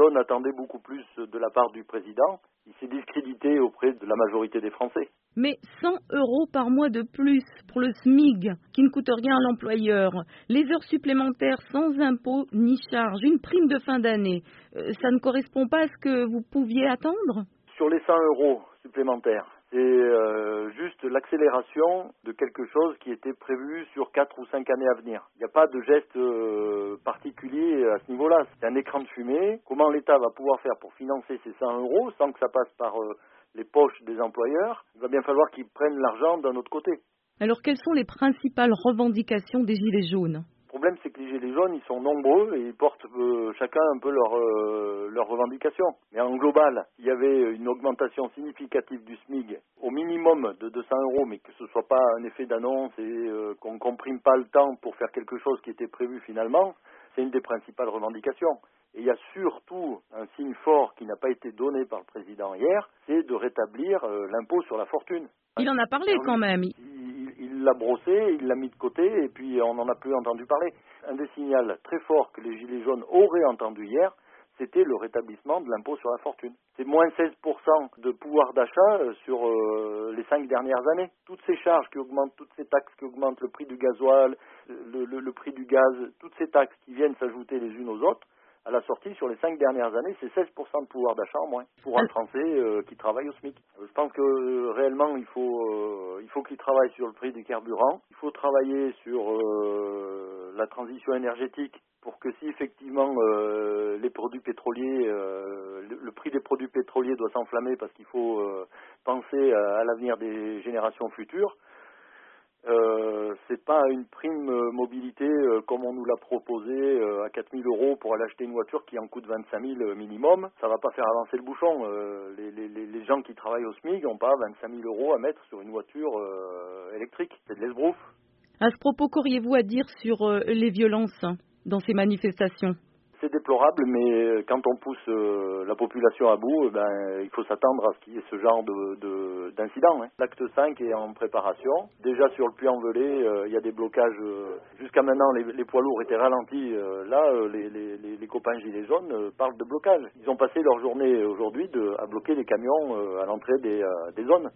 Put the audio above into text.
jaunes attendaient beaucoup plus de la part du président. Il s'est discrédité auprès de la majorité des Français. Mais 100 euros par mois de plus pour le SMIG, qui ne coûte rien à l'employeur, les heures supplémentaires sans impôt ni charge, une prime de fin d'année, euh, ça ne correspond pas à ce que vous pouviez attendre? Sur les 100 euros supplémentaires, c'est euh, juste l'accélération de quelque chose qui était prévu sur 4 ou 5 années à venir. Il n'y a pas de geste euh, particulier à ce niveau-là. C'est un écran de fumée. Comment l'État va pouvoir faire pour financer ces 100 euros sans que ça passe par euh, les poches des employeurs? Il va bien falloir qu'ils prennent l'argent d'un autre côté. Alors quelles sont les principales revendications des Gilets jaunes? Problème, c'est que les gilets jaunes, ils sont nombreux et ils portent euh, chacun un peu leurs leur revendications. Mais en global, il y avait une augmentation significative du SMIG au minimum de 200 euros, mais que ce soit pas un effet d'annonce et euh, qu'on ne comprime pas le temps pour faire quelque chose qui était prévu finalement, c'est une des principales revendications. Et il y a surtout un signe fort qui n'a pas été donné par le président hier, c'est de rétablir euh, l'impôt sur la fortune. Il en a parlé quand même il l'a brossé, il l'a mis de côté et puis on n'en a plus entendu parler. Un des signaux très forts que les Gilets jaunes auraient entendu hier, c'était le rétablissement de l'impôt sur la fortune. C'est moins 16% de pouvoir d'achat euh, sur euh, les cinq dernières années. Toutes ces charges qui augmentent, toutes ces taxes qui augmentent, le prix du gasoil, le prix du gaz, toutes ces taxes qui viennent s'ajouter les unes aux autres, à la sortie, sur les cinq dernières années, c'est 16% de pouvoir d'achat en moins pour un Français euh, qui travaille au SMIC. Euh, je pense que euh, réellement, il faut, il faut qu'il travaille sur le prix du carburant. Il faut travailler sur la transition énergétique pour que si effectivement les produits pétroliers, le, prix des produits pétroliers doit s'enflammer parce qu'il faut penser à l'avenir des générations futures, euh, c'est pas une prime euh, mobilité euh, comme on nous l'a proposé euh, à 4000 euros pour aller acheter une voiture qui en coûte 25 000 minimum. Ça va pas faire avancer le bouchon. Les, gens qui travaillent au SMIC n'ont pas 25 000 euros à mettre sur une voiture électrique. C'est de l'esbrouf. À ce propos, qu'auriez-vous à dire sur les violences dans ces manifestations? C'est déplorable, mais euh, quand on pousse euh, la population à bout, eh ben, il faut s'attendre à ce qu'il y ait ce genre d'incident. De, hein. L'acte 5 est en préparation. Déjà sur le puy en euh, il y a des blocages. Jusqu'à maintenant, les, poids lourds étaient ralentis. là, les, copains gilets jaunes parlent de blocage. Ils ont passé leur journée aujourd'hui à bloquer les camions à l'entrée des zones.